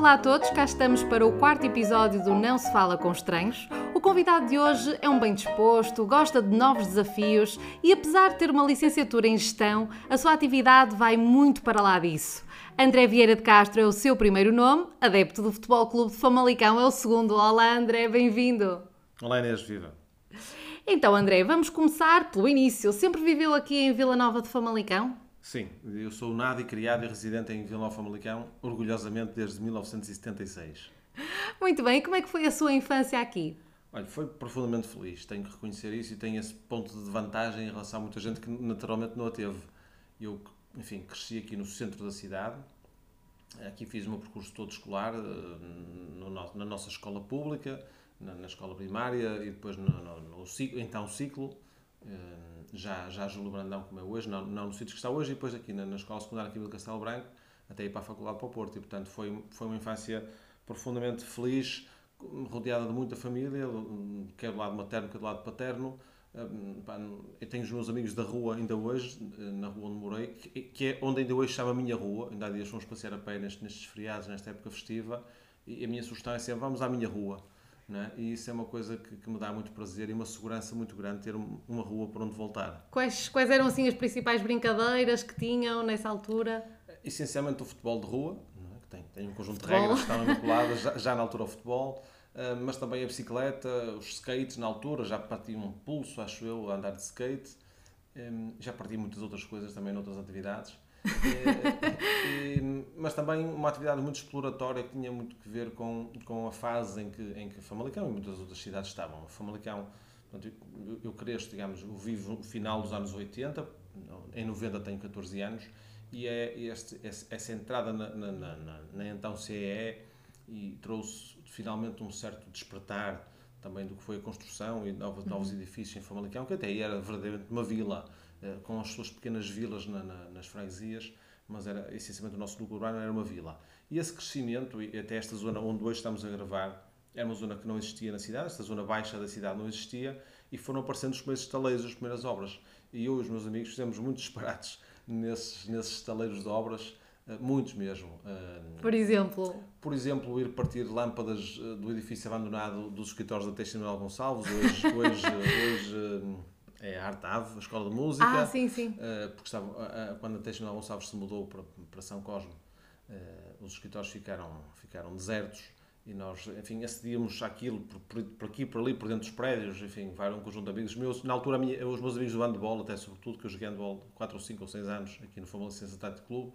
Olá a todos, cá estamos para o quarto episódio do Não Se Fala com Estranhos. O convidado de hoje é um bem disposto, gosta de novos desafios e, apesar de ter uma licenciatura em gestão, a sua atividade vai muito para lá disso. André Vieira de Castro é o seu primeiro nome, adepto do Futebol Clube de Famalicão é o segundo. Olá André, bem-vindo. Olá Inês, viva. Então André, vamos começar pelo início. Sempre viveu aqui em Vila Nova de Famalicão? Sim, eu sou nado e criado e residente em Vila Nova Famalicão, orgulhosamente desde 1976. Muito bem, e como é que foi a sua infância aqui? Olha, foi profundamente feliz, tenho que reconhecer isso e tenho esse ponto de vantagem em relação a muita gente que naturalmente não a teve. Eu, enfim, cresci aqui no centro da cidade, aqui fiz o meu percurso todo escolar, eh, no, na nossa escola pública, na, na escola primária e depois no, no, no ciclo, então ciclo, eh, já, já Júlio Brandão, como é hoje, não, não no sítio que está hoje, e depois aqui na, na escola secundária do Castelo Branco, até ir para a faculdade para o Porto. E, portanto, foi, foi uma infância profundamente feliz, rodeada de muita família, quer do lado materno, quer do lado paterno. Eu tenho os meus amigos da rua ainda hoje, na rua onde morei, que é onde ainda hoje chama a minha rua. Ainda há dias fomos passear a pé nestes, nestes feriados, nesta época festiva, e a minha sugestão é sempre: vamos à minha rua. É? E isso é uma coisa que, que, me dá muito prazer e uma segurança muito grande ter uma rua por onde voltar. Quais, quais eram assim as principais brincadeiras que tinham nessa altura? Essencialmente o futebol de rua, é? que tem, tem um conjunto futebol. de regras que estão vinculadas já, já, na altura ao futebol, uh, mas também a bicicleta, os skates na altura, já parti um pulso, acho eu, a andar de skate. Já parti muitas outras coisas também noutras atividades. E, e, mas também uma atividade muito exploratória que tinha muito que ver com, com a fase em que, em que Famalicão e muitas outras cidades estavam. Famalicão, portanto, eu, eu cresço, digamos, eu vivo no final dos anos 80, em 90 tenho 14 anos, e é este, essa entrada na, na, na, na então CEE e trouxe finalmente um certo despertar também do que foi a construção e novos, novos uhum. edifícios em Famalicão, que até era verdadeiramente uma vila eh, com as suas pequenas vilas na, na, nas freguesias, mas era essencialmente o nosso núcleo urbano era uma vila. E esse crescimento, e até esta zona onde hoje estamos a gravar, era uma zona que não existia na cidade, esta zona baixa da cidade não existia, e foram aparecendo os primeiros estaleiros, as primeiras obras. E eu e os meus amigos fizemos muitos disparates nesses, nesses estaleiros de obras, eh, muitos mesmo. Eh, por exemplo? Por exemplo, ir partir lâmpadas do edifício abandonado dos escritórios da Teixeira Gonçalves, hoje, hoje, hoje é a Arte Ave, a Escola de Música. Ah, sim, sim. Uh, porque estava, uh, quando a Teixeira Gonçalves se mudou para, para São Cosme, os escritórios ficaram, ficaram desertos e nós, enfim, acedíamos àquilo por, por, por, aqui, por ali, por dentro dos prédios, enfim, vai um conjunto de amigos meus. Na altura, minha, os meus amigos do handball, até sobretudo, que eu joguei handball 4 ou 5 ou 6 anos aqui no Famalicão Tático Clube,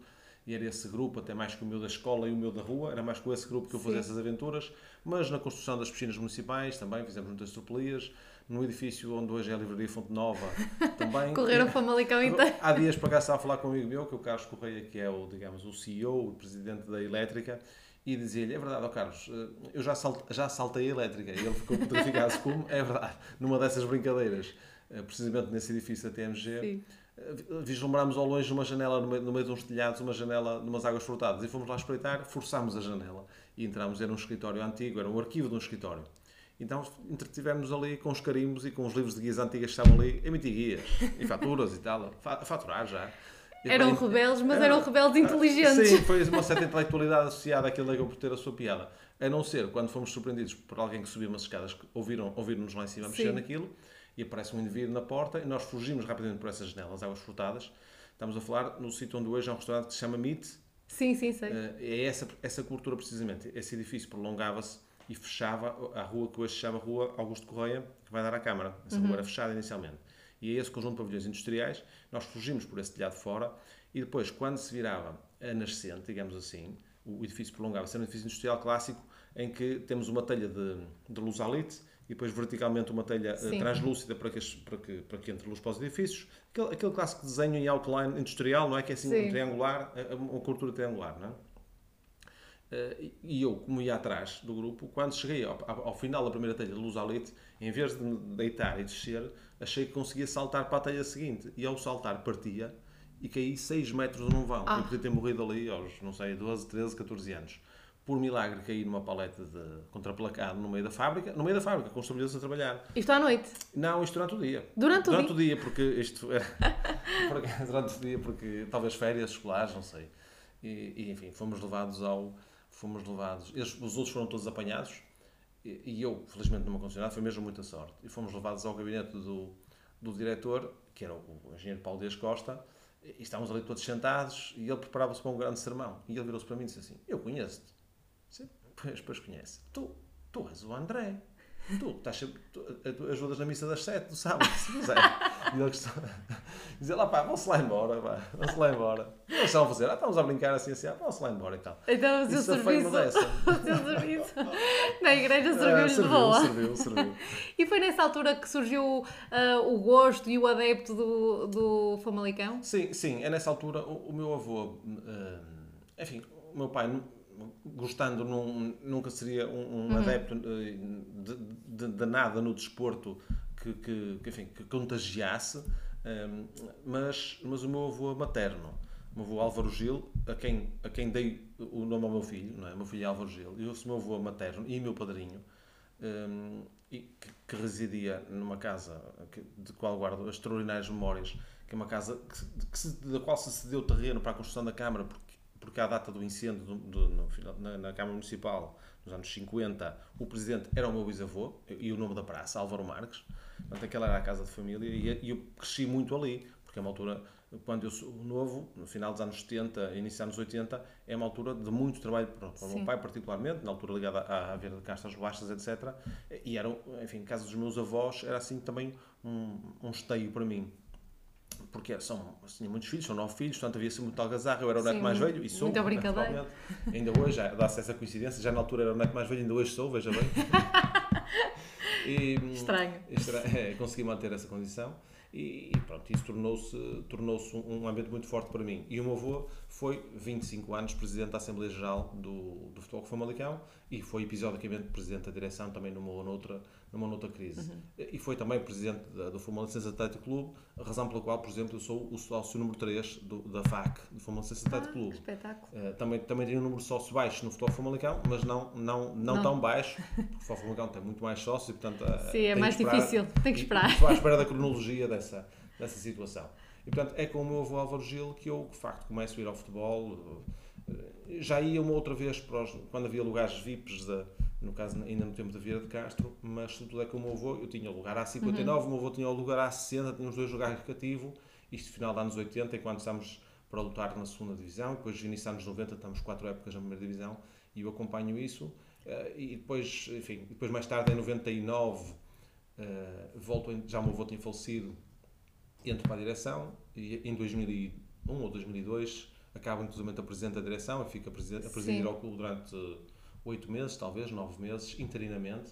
e era esse grupo, até mais que o meu da escola e o meu da rua, era mais com esse grupo que eu fazia essas aventuras, mas na construção das piscinas municipais também fizemos muitas tropelias, no edifício onde hoje é a Livraria Fonte Nova também. Correram para Malicão inteiro. Há dias para cá estava a falar com um amigo meu, que é o Carlos Correia, que é o, digamos, o CEO, o presidente da Elétrica, e dizia-lhe, é verdade, ó Carlos, eh, eu já, salt, já saltei a elétrica. E ele ficou petrificado como, é verdade, numa dessas brincadeiras, eh, precisamente nesse edifício da TMG. Sim eh, vislumbrámos ao longe uma janela no meio, no meio de uns telhados, uma janela de umas águas frotadas e fomos lá espreitar, forçámos a janela e entramos, era um escritório antigo, era um arquivo de um escritório. Então entretivemos ali com os carimbos e com os livros de guias antigas que estavam ali, emitir guias e faturas e tal, a faturar já. E eram bem, rebeldes, mas eram rebeldes inteligentes. Sim, foi uma certa intelectualidade associada àquilo que por ter a sua piada. A não ser quando fomos surpreendidos por alguém que subiu umas escadas, que ouviram, ouviram-nos lá em cima mexer naquilo, e aparece um indivíduo na porta, e nós fugimos rapidamente por essas janelas, águas furtadas. Estamos a falar no sítio onde hoje há um restaurante que se chama Meat. Sim, sim, sei. Eh, é essa, essa cultura precisamente. Esse edifício prolongava-se e fechava a rua que hoje se chama Rua Augusto Correia, que vai dar à Câmara. Essa uhum. rua era fechada inicialmente. E é esse conjunto de pavilhões industriais, nós fugimos por esse telhado fora e depois, quando se virava a nascente, digamos assim, o edifício prolongava-se. Era um edifício industrial clássico em que temos uma telha de, de luz alite e depois verticalmente uma telha uh, translúcida para que, para, que, para que entre luz para os edifícios. Aquele, aquele clássico desenho em outline industrial, não é? Que é assim Sim. um triangular, eh, uma cultura triangular, não é? Uh, e eu, como ia atrás do grupo, quando cheguei ao, ao, final da primeira telha de luz leite, em vez de me deitar e descer, achei que conseguia saltar para a telha seguinte. E ao saltar, partia e caí 6 metros num vão. Ah. Eu podia ter morrido ali aos, não sei, 12, 13, 14 anos. Por milagre, caí numa paleta de contraplacado no meio da fábrica, no meio da fábrica, com os trabalhadores a trabalhar. Isto à noite? Não, isto durante o dia. Durante o durante dia? Durante o dia, porque isto. durante o dia, porque talvez férias escolares, não sei. e, e, enfim, fomos levados ao. Fomos levados. Eles, os outros foram todos apanhados e, e eu, felizmente, numa concessionária, foi mesmo muita sorte. E fomos levados ao gabinete do, do diretor, que era o, o engenheiro Paulo Dias Costa, e estávamos ali todos sentados e ele preparava-se para um grande sermão. E ele virou-se para mim e disse assim: Eu conheço-te. Pois, pois conhece. Tu, tu és o André. Tu, estás tu, tu ajudas na missa das sete do sábado, se quiser. E ele. Dizer lá, pá, vão-se lá embora, pá, vão-se lá embora. O que estão a fazer? Ah, estamos a brincar assim, assim, ah, vão-se lá embora e tal. Então o seu serviço, o seu serviço na igreja serviu-lhes Ah, de boa. Serviu, serviu. E foi nessa altura que surgiu ah, o gosto e o adepto do, do Famalicão? Sim, sim, é nessa altura o, o meu avô, eh, enfim, o meu pai, gostando, num- nunca seria um, um adepto eh, de, de- de nada no desporto que, que, que, enfim, que contagiasse, eh, mas, mas o meu avô materno, o meu avô Álvaro Gil, a quem, a quem dei o nome ao meu filho, não é? o meu filho Álvaro Gil, e o meu avô materno e meu padrinho, um, e que, que residia numa casa que, de qual guardo extraordinárias memórias, que é uma casa que, que se- da qual se cedeu terreno para a construção da Câmara, porque, porque à data do incêndio do- do- no na, na Câmara Municipal, nos anos 50, o presidente era o meu bisavô, e o nome da praça, Álvaro Marques, portanto aquela era a casa de família, e, eu cresci muito ali, porque é uma altura, quando eu sou novo, no final dos anos 70, início dos anos 80, é uma altura de muito trabalho para, para o meu pai, particularmente, na altura ligada à, à Venda de Castro, às Baixas, etc. E eram, enfim, casa dos meus avós, era assim também um, um esteio para mim. Porque são, tinha muitos filhos, são nove filhos, portanto havia sempre muito algazarra, eu era o neto mais velho e sou. muita brincadeira. Ainda hoje, dá-se essa coincidência, já na altura era o neto mais velho, ainda hoje sou, veja bem. E, Estranho. Estra- é, consegui manter essa condição e, e pronto, isso tornou-se tornou um, um ambiente muito forte para mim. E o meu avô foi 25 anos presidente da Assembleia Geral do, do Futebol Famalicão e foi episodicamente presidente da direção também numa ou noutra, numa ou noutra crise. E foi também presidente da, do Famalicão Atlético Clube, razão pela qual, por exemplo, eu sou o sócio número 3 do, da FAC, do Famalicão Atlético Ah, Clube. espetáculo. Uh, também, também tem um número de sócios baixo no futebol famalicão, mas não, não, não, Não. tão baixo, porque o futebol famalicão tem muito mais sócios e, portanto, uh, Sim, é mais esperar- difícil, tem que esperar. Estou à espera da cronologia dessa, dessa situação. E, portanto, é com o meu avô Álvaro Gil que eu, de facto, começo a ir ao futebol. Uh, Já ia uma outra vez para os- quando havia lugares VIPs, da, no caso ainda no tempo da Vieira de Castro, mas sobretudo é com o meu avô, eu tinha o lugar A59, Uhum. o meu avô tinha o lugar A60, tinha os dois lugares cativo, isto final dos anos 80, enquanto estamos para lutar na segunda divisão, depois no início dos anos 90 estamos quatro épocas na primeira divisão e eu acompanho isso eh, e depois, enfim, depois mais tarde em 99 eh, volto, já o meu avô tinha falecido, entro para a direção e em 2001 ou 2002 acabo inclusive a presidente da direção e fico a presidir, Sim. ao clube durante oito meses, talvez, nove meses, interinamente.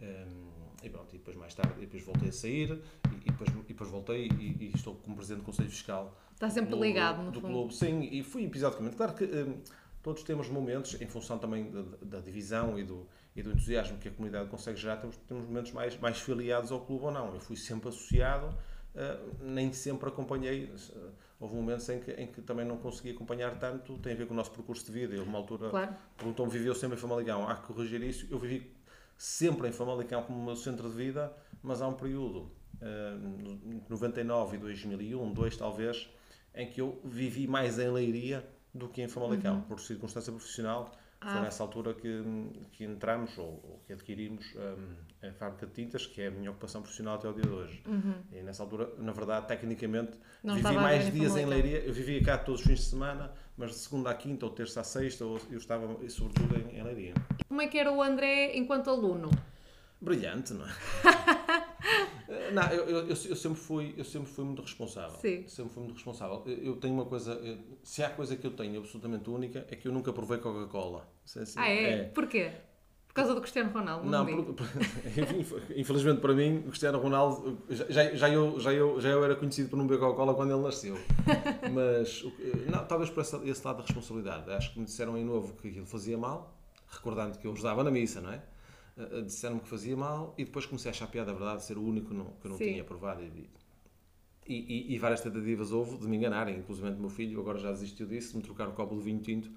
Um, e pronto, e depois mais tarde, depois voltei a sair e, depois, e depois voltei e, e estou como presidente do Conselho Fiscal Está sempre do- ligado, no do fundo. clube. Sim, e fui episodicamente. Claro que hum, todos temos momentos, em função também da, da divisão e do, e do entusiasmo que a comunidade consegue gerar, temos, temos momentos mais, mais filiados ao clube ou não. Eu fui sempre associado, nem sempre acompanhei. ah, houve momentos em que, em que também não consegui acompanhar tanto, tem a ver com o nosso percurso de vida. Houve uma altura, Claro. perguntou-me, viveu sempre em Famalicão, há que corrigir isso. Eu vivi sempre em Famalicão como meu centro de vida, mas há um período, ah, no 99 e 2001, 2 talvez, em que eu vivi mais em Leiria do que em Famalicão, por circunstância profissional. Foi Ah. nessa altura que, que entramos ou, ou que adquirimos hum, a fábrica de tintas, que é a minha ocupação profissional até o dia de hoje. E nessa altura, na verdade, tecnicamente, Não vivi mais dias em. Leiria. Eu vivia cá todos os fins de semana, mas de segunda à quinta ou terça à sexta, ou- eu estava sobretudo em, em Leiria. Como é que era o André enquanto aluno? Brilhante, não é? Eh, não, eu, eu, eu, eu sempre fui, eu sempre fui muito responsável. Sim. Sempre fui muito responsável. Eu, eu tenho uma coisa, eh, se há coisa que eu tenho absolutamente única, é que eu nunca provei Coca-Cola. Se assim, Ah, é? Porquê? Por causa do Cristiano Ronaldo? Não, por- por- infelizmente para mim, o Cristiano Ronaldo, já, já, eu, já, eu, já eu era conhecido por não beber Coca-Cola quando ele nasceu. Mas, que- não, talvez por essa, esse lado da responsabilidade. Acho que me disseram em novo que aquilo fazia mal, recordando que eu ajudava na missa, não é? Disseram-me que fazia mal e depois comecei a achar piada, a verdade, de ser o único não- que não Sim. tinha provado. E, e, e- várias tentativas houve de me enganarem, inclusive o meu filho agora já desistiu disso, de me trocar o copo de vinho tinto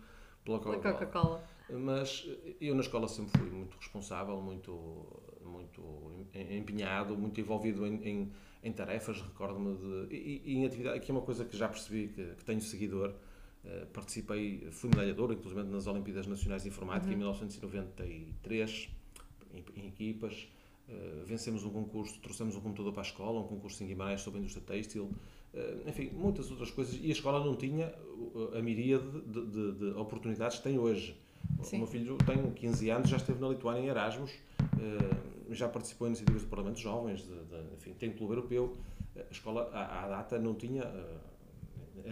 pela Coca-Cola. Mas eu na escola sempre fui muito responsável, muito, muito em- empenhado, muito envolvido em, em, em tarefas, recordo-me de. E, e em atividade, aqui é uma coisa que já percebi que, que tenho seguidor. Uh, participei, fui medalhador, inclusive nas Olimpíadas Nacionais de Informática uhum. em 1993, em, em equipas. Uh, vencemos um concurso, trouxemos um computador para a escola, um concurso em Guimarães sobre a indústria têxtil, uh, enfim, muitas outras coisas. E a escola não tinha a miríade de, de, de oportunidades que tem hoje. Sim. O meu filho tem 15 anos, já esteve na Lituânia em Erasmus, já participou em iniciativas do Parlamento Jovens, de, de, enfim, tem um clube europeu. A escola, à, à data, não tinha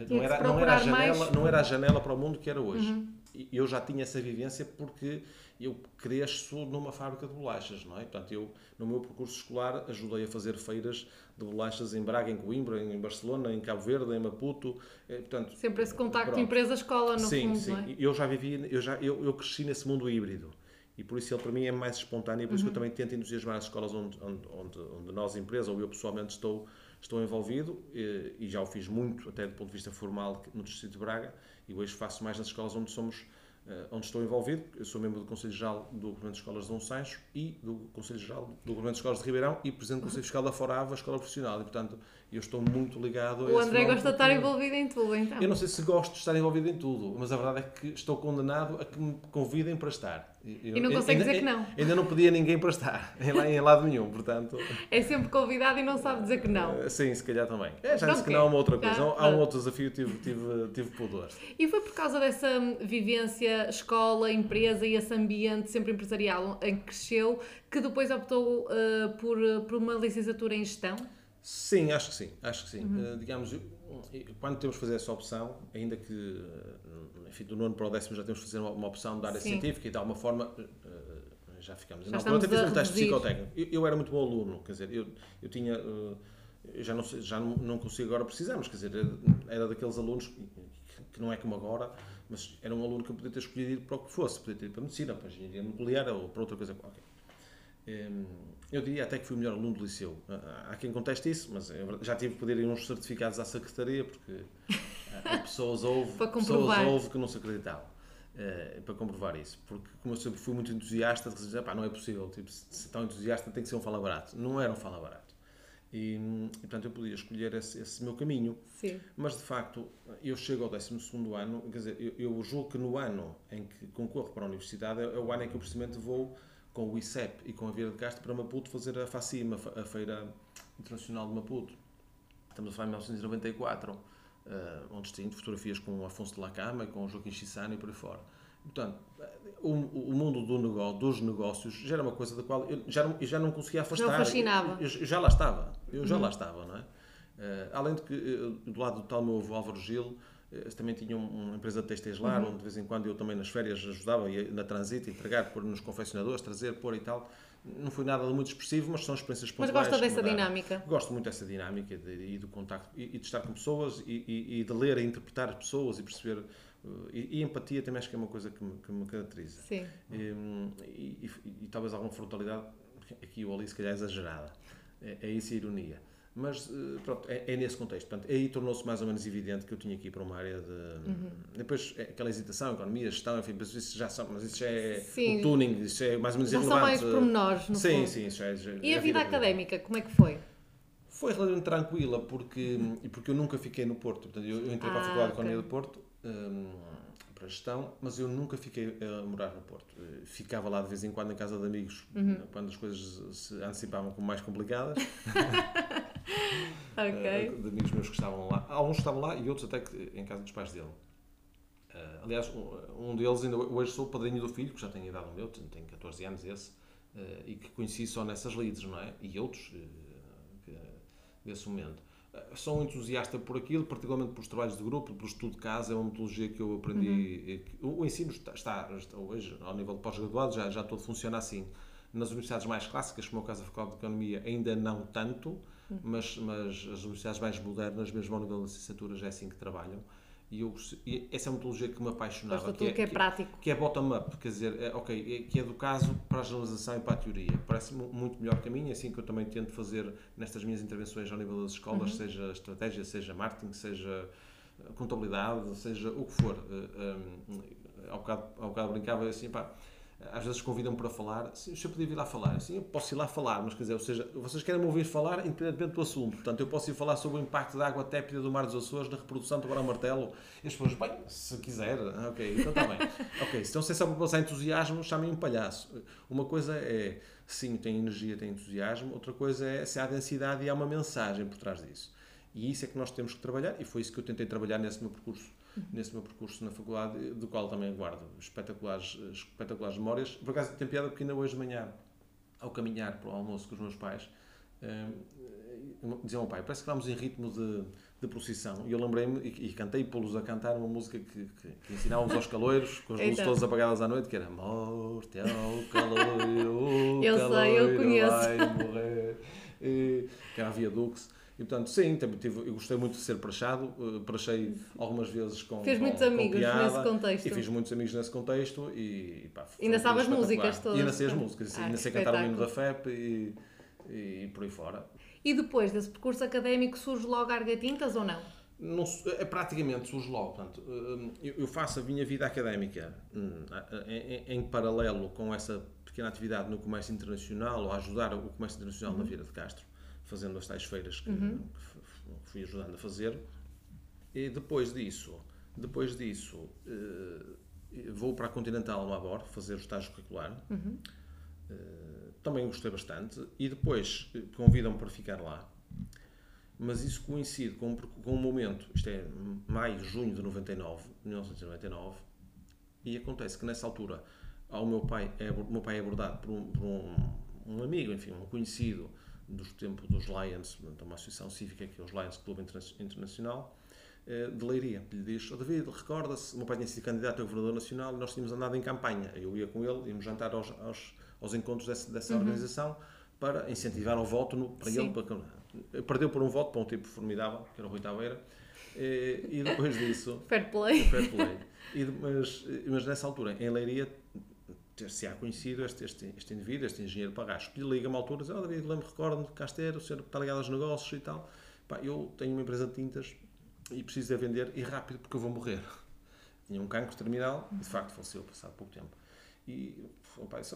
não era, não, era a janela, não era a janela para o mundo que era hoje. Uhum. Eu já tinha essa vivência porque eu cresço numa fábrica de bolachas, não é? Portanto, eu, no meu percurso escolar, ajudei a fazer feiras de bolachas em Braga, em Coimbra, em Barcelona, em Cabo Verde, em Maputo. Eh, portanto, Sempre esse contacto empresa-escola, no sim, fundo, Sim, sim. É? Eu já vivi, eu, já, eu, eu cresci nesse mundo híbrido e por isso ele para mim é mais espontâneo e por uhum. isso que eu também tento entusiasmar as escolas onde, onde, onde, nós, empresa, ou eu pessoalmente estou estou envolvido e, e, já o fiz muito, até do ponto de vista formal, no Distrito de Braga, e hoje faço mais nas escolas onde somos onde estou envolvido. Eu sou membro do Conselho Geral do Governo de Escolas de Dom Sancho e do Conselho Geral do Governo de Escolas de Ribeirão e Presidente do Conselho Fiscal da Forava, Escola Profissional. E, portanto, eu estou muito ligado a O André gosta de estar envolvido em tudo, então. Eu não sei se gosto de estar envolvido em tudo, mas a verdade é que estou condenado a que me convidem para estar. Eu, e não consegue dizer que não. Ainda não pedia ninguém para estar, em, em lado nenhum, portanto... É sempre convidado e não sabe dizer que não. Eh, sim, se calhar também. É, já disse que não é uma outra coisa. Já, há um outro desafio, tive, tive, tive pudor. E foi por causa dessa vivência, escola, empresa e esse ambiente sempre empresarial em que cresceu, que depois optou uh, por, por uma licenciatura em gestão? Sim, acho que sim. Acho que sim. Uhum. Uh, digamos, quando temos que fazer essa opção, ainda que enfim, do nono para o décimo já temos que fazer uma, uma opção da área sim. científica e de alguma forma uh, já ficamos. Já não, até fiz um teste psicotécnico. Eu, eu, era muito bom aluno, quer dizer, eu, eu tinha. Eu já não, já não, não consigo agora precisar, mas quer dizer, era daqueles alunos que, que não é como agora, mas era um aluno que eu podia ter escolhido ir para o que fosse, podia ter ido para a medicina, para a engenharia nuclear ou para outra coisa qualquer. Eu diria até que fui o melhor aluno do liceu. Há quem conteste isso, mas é já tive que pedir uns certificados à secretaria, porque pessoas houve, pessoas houve que não se acreditavam. Uh, para comprovar isso, porque como eu sempre fui muito entusiasta, pá, não é possível, tipo, se tão entusiasta tem que ser um fala barato. Não era um fala barato. E, e portanto eu podia escolher esse, esse, meu caminho. Sim. Mas de facto, eu chego ao 12 ano, quer dizer, eu, eu julgo que no ano em que concorro para a universidade é, é o ano em que eu precisamente vou com o ICEP e com a Vieira de Castro para Maputo fazer a FACIMA, a Feira Internacional de Maputo. Estamos a falar em 1994, uh, onde tem fotografias com o Afonso de Lacama com o Joaquim Chissano e por aí fora. Portanto, o, o mundo do negócio, dos negócios já era uma coisa da qual eu já não, eu já não conseguia afastar. Não fascinava. Eu, eu já lá estava. Eu já uhum. lá estava, não é? Uh, além de que, uh, do lado do tal meu avô Álvaro Gil, eles também tinham uma empresa de textos lá, uhum. onde de vez em quando eu também nas férias ajudava na transito, entregar, pôr nos confeccionadores, trazer, pôr e tal. Não foi nada muito expressivo, mas são experiências pontuais. Mas gosta dessa dinâmica? Gosto muito dessa dinâmica e do contacto e, e, de estar com pessoas e, e, e, de ler e interpretar pessoas e perceber. Uh, e, empatia também acho que é uma coisa que me, que me caracteriza. Sim. E, talvez alguma frontalidade, aqui ou ali se calhar exagerada. É, é isso a ironia. Mas, eh, pronto, é, é, nesse contexto. Portanto, aí tornou-se mais ou menos evidente que eu tinha aqui para uma área de. Uhum. Depois, é aquela hesitação, economia, gestão, enfim, mas isso já, são, mas isso já é sim. o tuning, isso é mais ou menos já irrelevante. são mais pormenores, no Sim, fundo. sim, isso já é. Já, e a vida, vida académica, como é que foi? Foi relativamente tranquila, porque, porque eu nunca fiquei no Porto. Portanto, eu, eu entrei ah, para a Faculdade okay. de Economia do Porto. Um, para gestão, mas eu nunca fiquei a morar no Porto. Eh, ficava lá de vez em quando em casa de amigos, uhum. quando as coisas se antecipavam como mais complicadas. ok. Eh, de amigos meus que estavam lá. Alguns estavam lá e outros até que em casa dos pais dele. Uh, aliás, um, um, deles, ainda hoje sou o padrinho do filho, que já tem idade o meu, tem 14 anos esse, uh, e que conheci só nessas lides, não é? E outros uh, desse momento. Sou um entusiasta por aquilo, particularmente pelos trabalhos de grupo, pelo estudo de casa, é uma metodologia que eu aprendi. Uhum. O, o ensino está, está, hoje, ao nível de pós-graduado, já, já todo funciona assim. Nas universidades mais clássicas, como é o caso da Faculdade de Economia, ainda não tanto, mas, mas as universidades mais modernas, mesmo ao nível da licenciatura, já é assim que trabalham. E, eu, e essa é uma metodologia que me apaixonava. Que é, que é, prático. Que é bottom-up, quer dizer, é, ok, é, que é do caso para a generalização e para a teoria. Parece muito melhor minha, é assim que eu também tento fazer nestas minhas intervenções ao nível das escolas, uhum. seja estratégia, seja marketing, seja eh, contabilidade, seja o que for. Um, eh, eh, ao, bocado, ao bocado brincava assim, pá, às vezes convidam-me para falar, sim, o senhor podia vir lá falar, sim, eu posso ir lá falar, mas quer dizer, ou seja, vocês querem me ouvir falar independentemente do assunto, portanto, eu posso ir falar sobre o impacto da água tépida do Mar dos Açores na reprodução do Barão Martelo, e as pessoas, bem, se quiser, ok, então está bem. ok, então se é só para passar entusiasmo, chamem um palhaço. Uma coisa é, sim, tem energia, tem entusiasmo, outra coisa é se há densidade e há uma mensagem por trás disso. E isso é que nós temos que trabalhar, e foi isso que eu tentei trabalhar nesse meu percurso nesse meu percurso na faculdade, do qual também guardo espetaculares, espetaculares memórias. Por acaso tem piada porque ainda hoje de manhã, ao caminhar para o almoço com os meus pais, um, diziam ao pai, parece que estamos em ritmo de, de procissão. E eu lembrei-me e, e cantei pô-los a cantar uma música que, que, que ensinávamos aos caloiros, com as luzes todas apagadas à noite, que era Morte ao caloiro, eu caloiro sei, eu conheço. vai morrer. E, que era a Via Dux. E portanto, sim, tive, eu gostei muito de ser prachado, uh, prachei algumas vezes com. Fiz muitos amigos piada, nesse contexto. E fiz muitos amigos nesse contexto e. Pá, ainda sabes as músicas todas. E ainda sei as músicas, ah, ainda sei cantar o hino da FEP e, e por aí fora. E depois desse percurso académico surge logo a Argatintas ou não? não é praticamente surge logo. Portanto, hum, eu faço a minha vida académica hum, em, em paralelo com essa pequena atividade no comércio internacional ou a ajudar o comércio internacional uhum. na Vila de Castro fazendo as tais feiras que, uhum. que fui ajudando a fazer. E depois disso, depois disso uh, vou para a Continental no Abor fazer o estágio curricular. Uhum. Uh, também gostei bastante. E depois eh, convidam-me para ficar lá. Mas isso coincide com, com um momento, isto é maio, junho de 99, 1999, e acontece que nessa altura ao meu pai é, meu pai é abordado por um, por um, um amigo, enfim, um conhecido, dos tempos dos Lions, uma associação cívica que é os Lions Clube Internacional, eh, de Leiria. Lhe diz, oh, David, recorda-se, o meu pai tinha sido candidato a governador nacional e nós tínhamos andado em campanha. Eu ia com ele, íamos jantar aos, aos, aos encontros dessa, dessa uhum. organização para incentivar o voto no, para Sim. ele. Para, perdeu por um voto para um tipo formidável, que era o Rui Taveira. E, e depois disso... fair play. Fair play. E, mas, mas nessa altura, em Leiria, ter-se há conhecido este, este, este indivíduo, este engenheiro Pagasco, que liga-me à altura e diz, oh David, lembro, recordo-me de Caster, o senhor está ligado aos negócios e tal. Pá, eu tenho uma empresa de tintas e preciso de vender e rápido porque eu vou morrer. Tinha um cancro terminal e de facto faleceu passado pouco tempo. E o pai disse,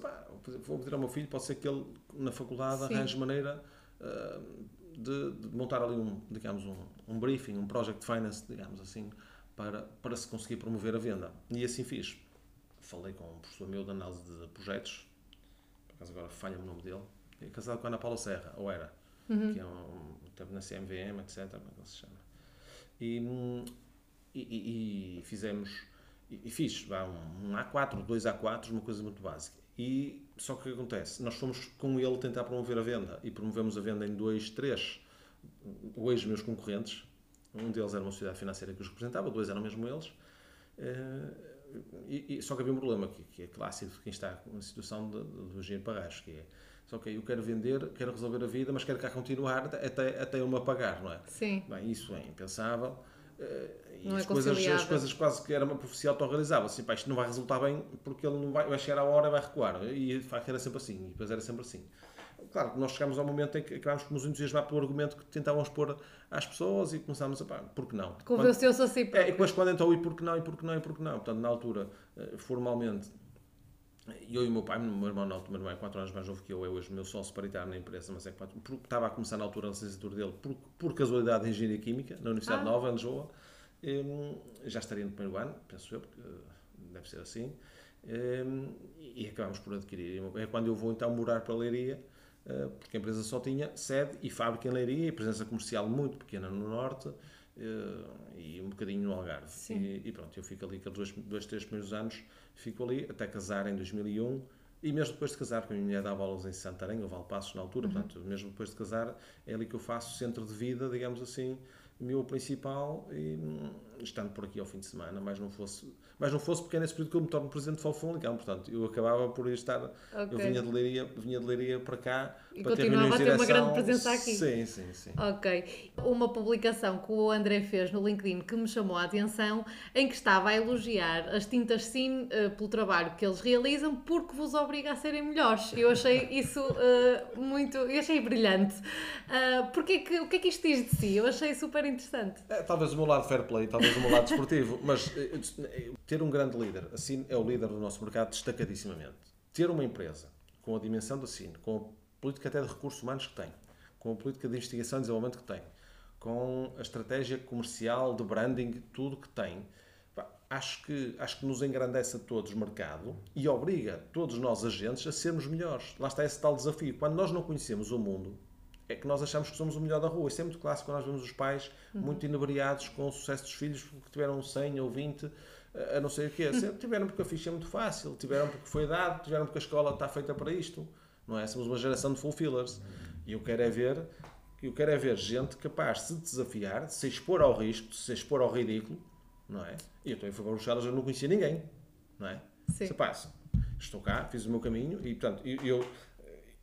vou pedir ao meu filho, pode ser que ele na faculdade Sim. arranje maneira uh, de, de, montar ali um, digamos, um, um briefing, um project finance, digamos assim, para, para se conseguir promover a venda. E assim fiz falei com um professor meu de análise de projetos, por acaso agora falha-me o nome dele, é casado com a Ana Paula Serra, ou era, uhum. que é um, esteve na CMVM, etc. Como é que se chama? E, e, e fizemos, e, e fiz vá, um, um A4, dois A4, uma coisa muito básica. E só que o que acontece? Nós fomos com ele tentar promover a venda e promovemos a venda em dois, três, hoje meus concorrentes. Um deles era uma sociedade financeira que os representava, dois eram mesmo eles. E, e, só que havia um problema que, que é clássico de quem está na situação do engenheiro Pagás, que é só que eu quero vender, quero resolver a vida, mas quero cá continuar até, até eu me apagar, não é? Sim. Bem, isso é impensável. Uh, e não as, é coisas, as coisas quase que era uma profecia autorrealizável. Assim, pá, isto não vai resultar bem porque ele não vai, vai chegar à hora e vai recuar. E de facto era sempre assim. E depois era sempre assim. Claro que nós chegámos ao momento em que acabámos por nos entusiasmar pelo argumento que tentávamos pôr às pessoas e começámos a, pá, por que não? Convenceu-se assim. É, e depois quando entrou, e por que não, e por que não, e por que não? Portanto, na altura, eh, formalmente, eu e o meu pai, meu irmão, não, meu irmão é 4 anos mais novo que eu, é hoje meu sócio paritário na empresa, mas é 4, estava a começar na altura a licenciatura dele, por, por casualidade, em Engenharia Química, na Universidade ah. Nova, em Lisboa. E, já estaria no primeiro ano, penso eu, porque eh, deve ser assim. E, e acabámos por adquirir. É quando eu vou então morar para a Leiria, porque a empresa só tinha sede e fábrica em Leiria e presença comercial muito pequena no Norte eh, e um bocadinho no Algarve. E, e, pronto, eu fico ali aqueles dois, dois, três primeiros anos, fico ali até casar em 2001 e mesmo depois de casar, porque a minha mulher dava aulas em Santarém, ou Valpassos na altura, uhum. portanto, mesmo depois de casar, é ali que eu faço centro de vida, digamos assim, meu principal, e, estando por aqui ao fim de semana, mas não fosse, mas não fosse porque é nesse período que eu me torno presidente de Famalicão, portanto, eu acabava por estar, okay. eu vinha de, Leiria, vinha de Leiria para cá, e para continuava ter a ter uma grande presença aqui. Sim, sim, sim. Ok. Uma publicação que o André fez no LinkedIn que me chamou a atenção, em que estava a elogiar as tintas Sim uh, pelo trabalho que eles realizam, porque vos obriga a serem melhores. Eu achei isso uh, muito, eu achei brilhante. Uh, porque que, o que é que isto diz de si? Eu achei super interessante. É, talvez o meu lado fair play, talvez o meu lado desportivo, mas ter um grande líder, assim é o líder do nosso mercado destacadissimamente ter uma empresa com a dimensão da Cine, com a política até de recursos humanos que tem, com a política de investigação e desenvolvimento que tem, com a estratégia comercial, de branding, tudo que tem, acho que, acho que nos engrandece a todos o mercado e obriga todos nós agentes a sermos melhores. Lá está esse tal desafio. Quando nós não conhecemos o mundo, é que nós achamos que somos o melhor da rua. Isso é muito clássico quando nós vemos os pais uhum. muito inebriados com o sucesso dos filhos que tiveram 100 ou 20 a não sei o quê. Tiveram porque a ficha é muito fácil, tiveram porque foi dado, tiveram porque a escola está feita para isto. Não é? Somos uma geração de fulfillers. E eu quero é ver, eu quero é ver gente capaz de se desafiar, de se expor ao risco, de se expor ao ridículo, não é? E eu estou em favor dos eu não conhecia ninguém, não é? Sim. Se passa. Estou cá, fiz o meu caminho e, portanto, eu, eu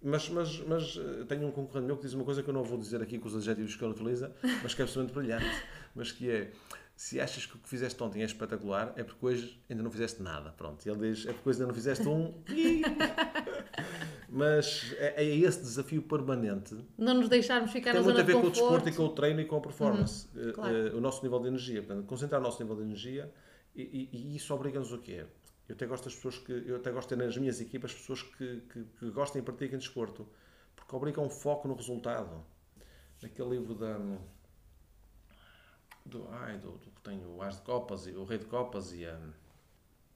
mas, mas, mas eh, tenho um concorrente meu que diz uma coisa que eu não vou dizer aqui com os adjetivos que ele utiliza, mas que é absolutamente brilhante. Mas que é: se achas que o que fizeste ontem é espetacular, é porque hoje ainda não fizeste nada. Pronto. E ele diz: é porque hoje ainda não fizeste um. mas é, é, esse desafio permanente. Não nos deixarmos ficar Tem muito a ver com o desporto e com o treino e com a performance. Uhum, claro. uh, o nosso nível de energia. Portanto, concentrar o nosso nível de energia e, e, e isso obriga-nos a quê? Eu até gosto das pessoas que. Eu até gosto de ter nas minhas equipas pessoas que, que, que gostem e pratiquem desporto. Porque obrigam um foco no resultado. Naquele livro da. Do, ai, do, do que tem o As de Copas e o Rei de Copas e a.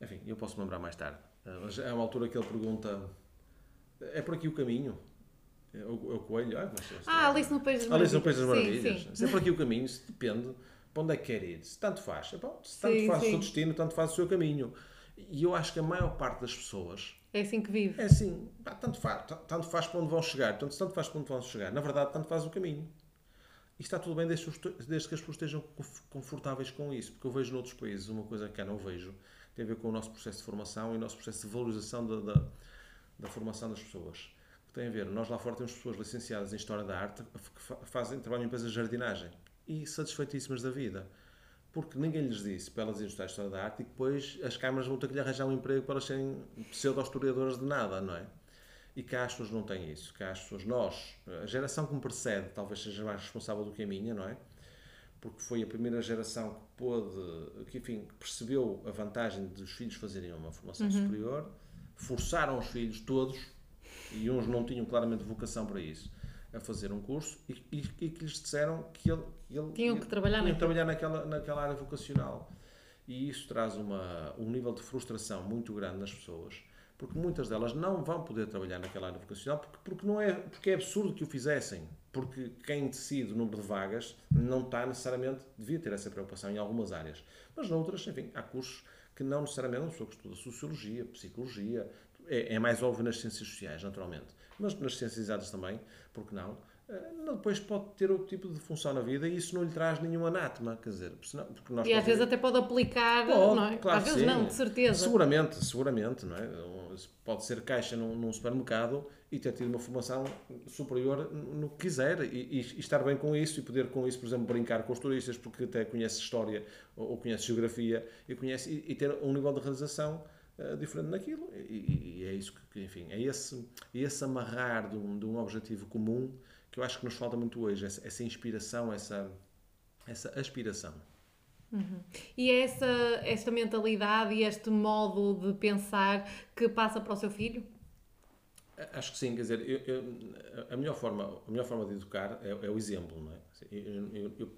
Enfim, eu posso lembrar mais tarde. Mas é uma altura que ele pergunta é por aqui o caminho. É o, é o coelho. Ah, mas, ah Alice no País das Maravilhas. Alice no País das Maravilhas. Sim, sim. Se é por aqui o caminho, se depende para onde é que quer ir. Se tanto faz. É bom, se tanto sim, faz o seu destino, tanto faz o seu caminho. E eu acho que a maior parte das pessoas. É assim que vive. É assim. Pá, tanto, faz, tanto faz para onde vão chegar. Tanto, tanto faz para onde vão chegar. Na verdade, tanto faz o caminho. E está tudo bem desde, desde que as pessoas estejam confortáveis com isso. Porque eu vejo noutros países uma coisa que cá não vejo. Tem a ver com o nosso processo de formação e o nosso processo de valorização da, da, da formação das pessoas tem a ver, nós lá fora temos pessoas licenciadas em História da Arte que fazem trabalho em empresas de jardinagem e satisfeitíssimas da vida. Porque ninguém lhes disse para elas irem estudar História da Arte e depois as câmaras vão ter que lhe arranjar um emprego para elas serem pseudo-historiadoras de nada, não é? E cá as pessoas não têm isso. Cá as pessoas, nós, a geração que me precede, talvez seja mais responsável do que a minha, não é? Porque foi a primeira geração que pôde, que enfim, percebeu a vantagem dos filhos fazerem uma formação uhum. superior, forçaram os filhos todos e uns não tinham claramente vocação para isso, a fazer um curso e, e, e que lhes disseram que ele, ele tinham que trabalhar, tinham trabalhar naquela, naquela área vocacional. E isso traz uma, um nível de frustração muito grande nas pessoas, porque muitas delas não vão poder trabalhar naquela área vocacional porque, porque, não é, porque é absurdo que o fizessem. Porque quem decide o número de vagas não está necessariamente, devia ter essa preocupação em algumas áreas. Mas noutras, enfim, há cursos que não necessariamente uma pessoa que estuda Sociologia, Psicologia, é, é, mais óbvio nas ciências sociais, naturalmente. Mas nas ciências exatas também, porque não? Eh, depois pode ter outro tipo de função na vida e isso não lhe traz nenhum anátema, quer dizer, senão, porque nós E às vezes até pode aplicar, pode, não é? Claro às vezes sim. não, de certeza. Seguramente, seguramente, não é? Pode ser caixa num, num supermercado e ter tido uma formação superior no que quiser e, e, e, estar bem com isso e poder com isso, por exemplo, brincar com os turistas porque até conhece história ou, ou conhece geografia e, conhece, e, e ter um nível de realização uh, diferente naquilo. E, e, é isso que, enfim, é esse, é esse amarrar de um, de um objetivo comum que eu acho que nos falta muito hoje, essa, essa inspiração, essa, essa aspiração. Uhum. E é essa, esta mentalidade e este modo de pensar que passa para o seu filho? Acho que sim, quer dizer, eu, eu, a, melhor forma, a melhor forma de educar é, é o exemplo, não é? Eu, eu,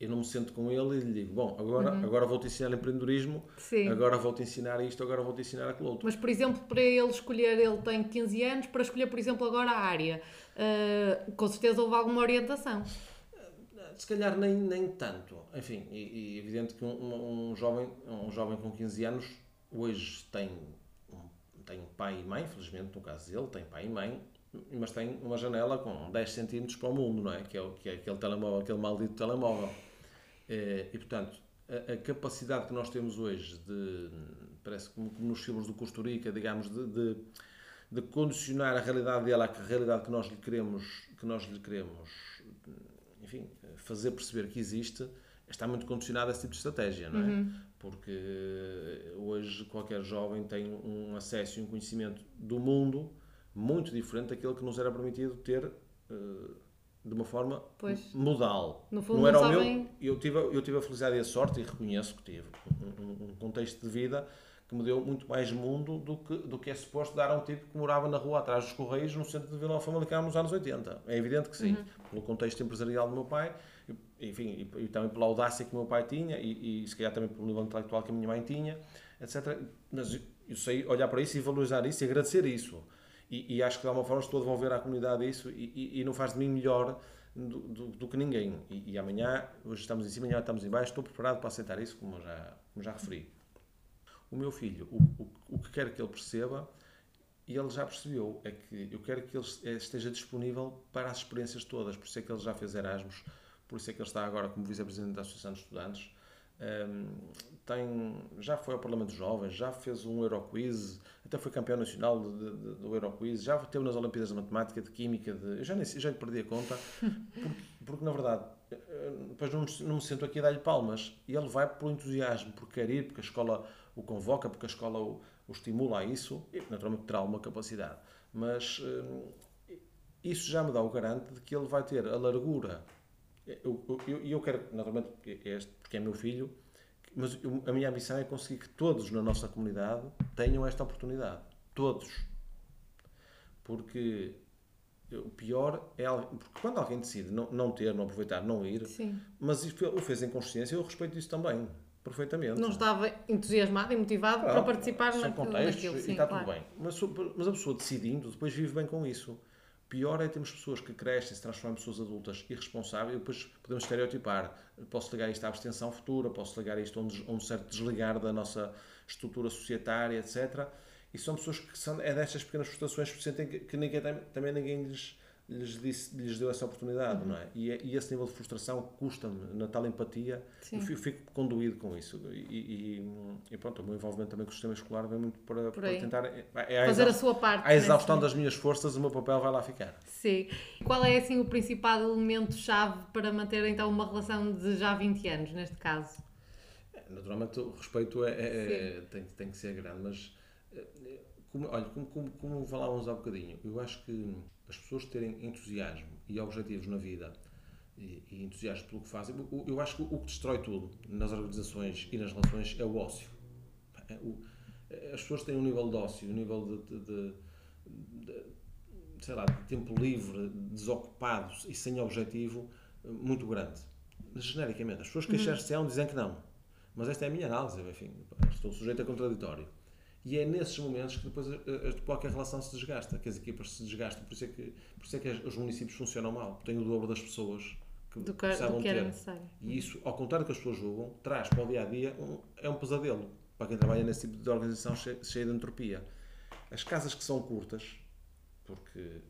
eu não me sento com ele e lhe digo, bom, agora, uhum. agora vou-te ensinar empreendedorismo, Sim. agora vou-te ensinar isto, agora vou-te ensinar aquilo outro. Mas, por exemplo, para ele escolher, ele tem 15 anos, para escolher, por exemplo, agora a área, uh, com certeza houve alguma orientação. Se calhar nem, nem tanto. Enfim, e, e evidente que um, um, jovem, um jovem com 15 anos hoje tem, tem pai e mãe, felizmente no caso dele, tem pai e mãe, mas tem uma janela com 10 centímetros para o mundo, não é? Que é, que é aquele telemóvel, aquele maldito telemóvel. Eh, e, portanto, a, a, capacidade que nós temos hoje de, parece como, como nos filmes do Costa Rica, digamos, de, de, de, condicionar a realidade dela à realidade que nós lhe queremos, que nós lhe queremos, enfim, fazer perceber que existe, está muito condicionada a esse tipo de estratégia, não é? Uhum. Porque hoje qualquer jovem tem um acesso e um conhecimento do mundo muito diferente daquele que nos era permitido ter uh, de uma forma pois. modal. No fundo, não era o sabem... meu. Eu tive, eu tive a felicidade e a sorte, e reconheço que tive um, um, contexto de vida que me deu muito mais mundo do que, do que é suposto dar a um tipo que morava na rua atrás dos Correios, no centro de Vila Nova Famalicão, nos anos 80. É evidente que sim, uhum. pelo contexto empresarial do meu pai, enfim, e, e, também pela audácia que o meu pai tinha, e, e se calhar também pelo nível intelectual que a minha mãe tinha, etc. Mas eu sei olhar para isso e valorizar isso e agradecer isso. E, e acho que de alguma forma estou a devolver à comunidade isso e, e, não faz de mim melhor do, do, do que ninguém. E, amanhã, hoje estamos em cima, amanhã estamos em baixo, estou preparado para aceitar isso, como já, como já referi o meu filho, o, o, o que quero que ele perceba, e ele já percebeu, é que eu quero que ele esteja disponível para as experiências todas, por isso é que ele já fez Erasmus, por isso é que ele está agora como vice-presidente da Associação de Estudantes, tem, já foi ao Parlamento Jovens, já fez um Euroquiz, até foi campeão nacional de, de, do Euroquiz, já teve nas Olimpíadas de Matemática, de Química, de, eu já, nem, já lhe perdi a conta, porque, porque na verdade, eh, depois não, não me sinto aqui a dar-lhe palmas, e ele vai por entusiasmo, porque quer ir, porque a escola o convoca, porque a escola o, o estimula a isso, e naturalmente terá uma capacidade. Mas hum, isso já me dá o garante de que ele vai ter a largura. E eu, eu, eu, quero, naturalmente, este, porque é meu filho, mas a minha ambição é conseguir que todos na nossa comunidade tenham esta oportunidade. Todos. Porque o pior é porque quando alguém decide não, não ter, não aproveitar, não ir, Sim. mas o fez em consciência, eu respeito isso também perfeitamente. Não estava entusiasmado e motivado para participar são naquilo, naquilo. Sim, e está claro. tudo bem. Mas, mas a pessoa decidindo, depois vive bem com isso. Pior é termos pessoas que crescem, se transformam em pessoas adultas irresponsáveis e depois podemos estereotipar. Posso ligar isto à abstenção futura, posso ligar isto a um, a um certo desligar da nossa estrutura societária, etc. E são pessoas que são, é destas pequenas frustrações que sentem que, que ninguém, também ninguém lhes lhes, disse, lhes deu essa oportunidade, uhum. não é? E, e, esse nível de frustração custa-me, na tal empatia, Sim. eu fico, conduído com isso. E, e, e, pronto, o meu envolvimento também com o sistema escolar vem muito para, para tentar é, é fazer a sua parte. A exaustão das minhas forças, o meu papel vai lá ficar. Sim. Qual é assim o principal elemento-chave para manter então uma relação de já 20 anos, neste caso? É, naturalmente, o respeito é, é, é tem, tem que ser grande, mas eh, como, olha, como, como, como falávamos há bocadinho, eu acho que as pessoas terem entusiasmo e objetivos na vida e, e entusiasmo pelo que fazem, eu, eu acho que o que destrói tudo nas organizações e nas relações é o ócio. É, o, é, as pessoas têm um nível de ócio, um nível de, de, de, de sei lá, de tempo livre, desocupados e sem objetivo muito grande. Genericamente, as pessoas que uhum. dizem que não. Mas esta é a minha análise, enfim, estou sujeito a contraditório. E é nesses momentos que depois qualquer relação se desgasta, que as equipas se desgastam. Por isso é que, por isso é que os municípios funcionam mal. Têm o dobro das pessoas que do que, precisavam do que era ter. necessário. E isso, ao contrário do que as pessoas julgam, traz para o dia a dia um, é um pesadelo para quem trabalha nesse tipo de organização cheia, de entropia. As casas que são curtas, porque.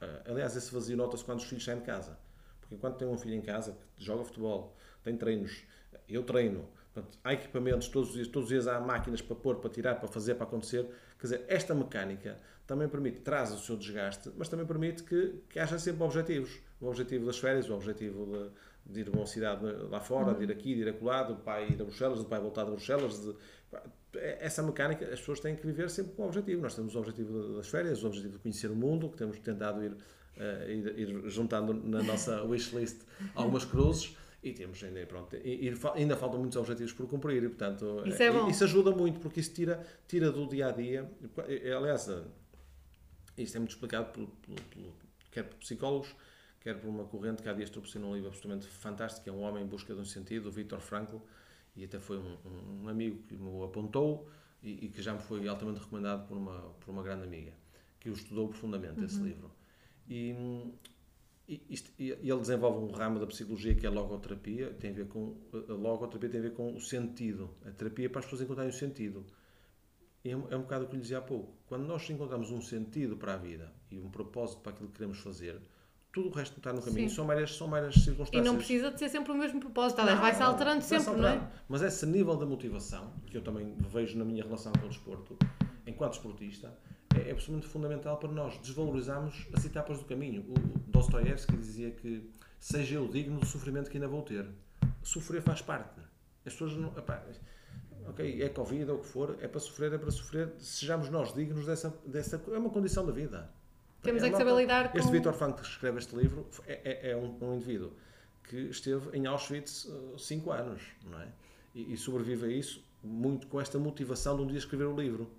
Eh, aliás, esse vazio nota-se quando os filhos saem de casa. Porque enquanto tem um filho em casa que joga futebol, tem treinos, eu treino, Portanto, há equipamentos todos os dias, todos os dias há máquinas para pôr, para tirar, para fazer, para acontecer. Quer dizer, esta mecânica também permite, traz o seu desgaste, mas também permite que, que haja sempre objetivos. O objetivo das férias, o objetivo de, de ir a uma cidade lá fora, uhum. de ir aqui, de ir acolá, do pai ir a Bruxelas, do pai voltar de Bruxelas. De, essa mecânica, as pessoas têm que viver sempre com um objetivo. Nós temos o objetivo das férias, o objetivo de conhecer o mundo, que temos tentado ir, uh, ir, ir juntando na nossa wishlist algumas cruzes. E temos ainda, pronto, e, e, ainda faltam muitos objetivos por cumprir, e, portanto, isso, é bom. isso ajuda muito, porque isso tira, tira do dia a dia. Aliás, isto é muito explicado por, quer por psicólogos, quer por uma corrente que há dias trouxe num livro absolutamente fantástico, é Um Homem em Busca de um Sentido, do Viktor Frankl, e até foi um, um amigo que me apontou e, e, que já me foi altamente recomendado por uma, por uma grande amiga, que o estudou profundamente, uhum. esse livro. E, e, isto, e ele desenvolve um ramo da psicologia que é a logoterapia, tem a ver com a logoterapia tem a ver com o sentido, a terapia para as pessoas encontrarem o sentido. É, um, é um bocado o que lhe dizia há pouco. Quando nós encontramos um sentido para a vida e um propósito para aquilo que queremos fazer, tudo o resto está no caminho. São meras, são meras circunstâncias. E não precisa de ser sempre o mesmo propósito, aliás, vai-se alterando sempre, não é? Mas esse nível da motivação, que eu também vejo na minha relação com o desporto, enquanto esportista, é, é absolutamente fundamental para nós desvalorizarmos as etapas do caminho. O Dostoiévski dizia que seja eu digno do sofrimento que ainda vou ter. Sofrer faz parte. As pessoas não. Epá, ok, é Covid ou o que for, é para sofrer, é para sofrer. Sejamos nós dignos dessa. dessa é uma condição da vida. Temos é, é que saber lidar com. Este Vitor Frank que escreve este livro é, é, é um, um, indivíduo que esteve em Auschwitz 5 uh, anos, não é? E, e sobrevive a isso muito com esta motivação de um dia escrever o livro.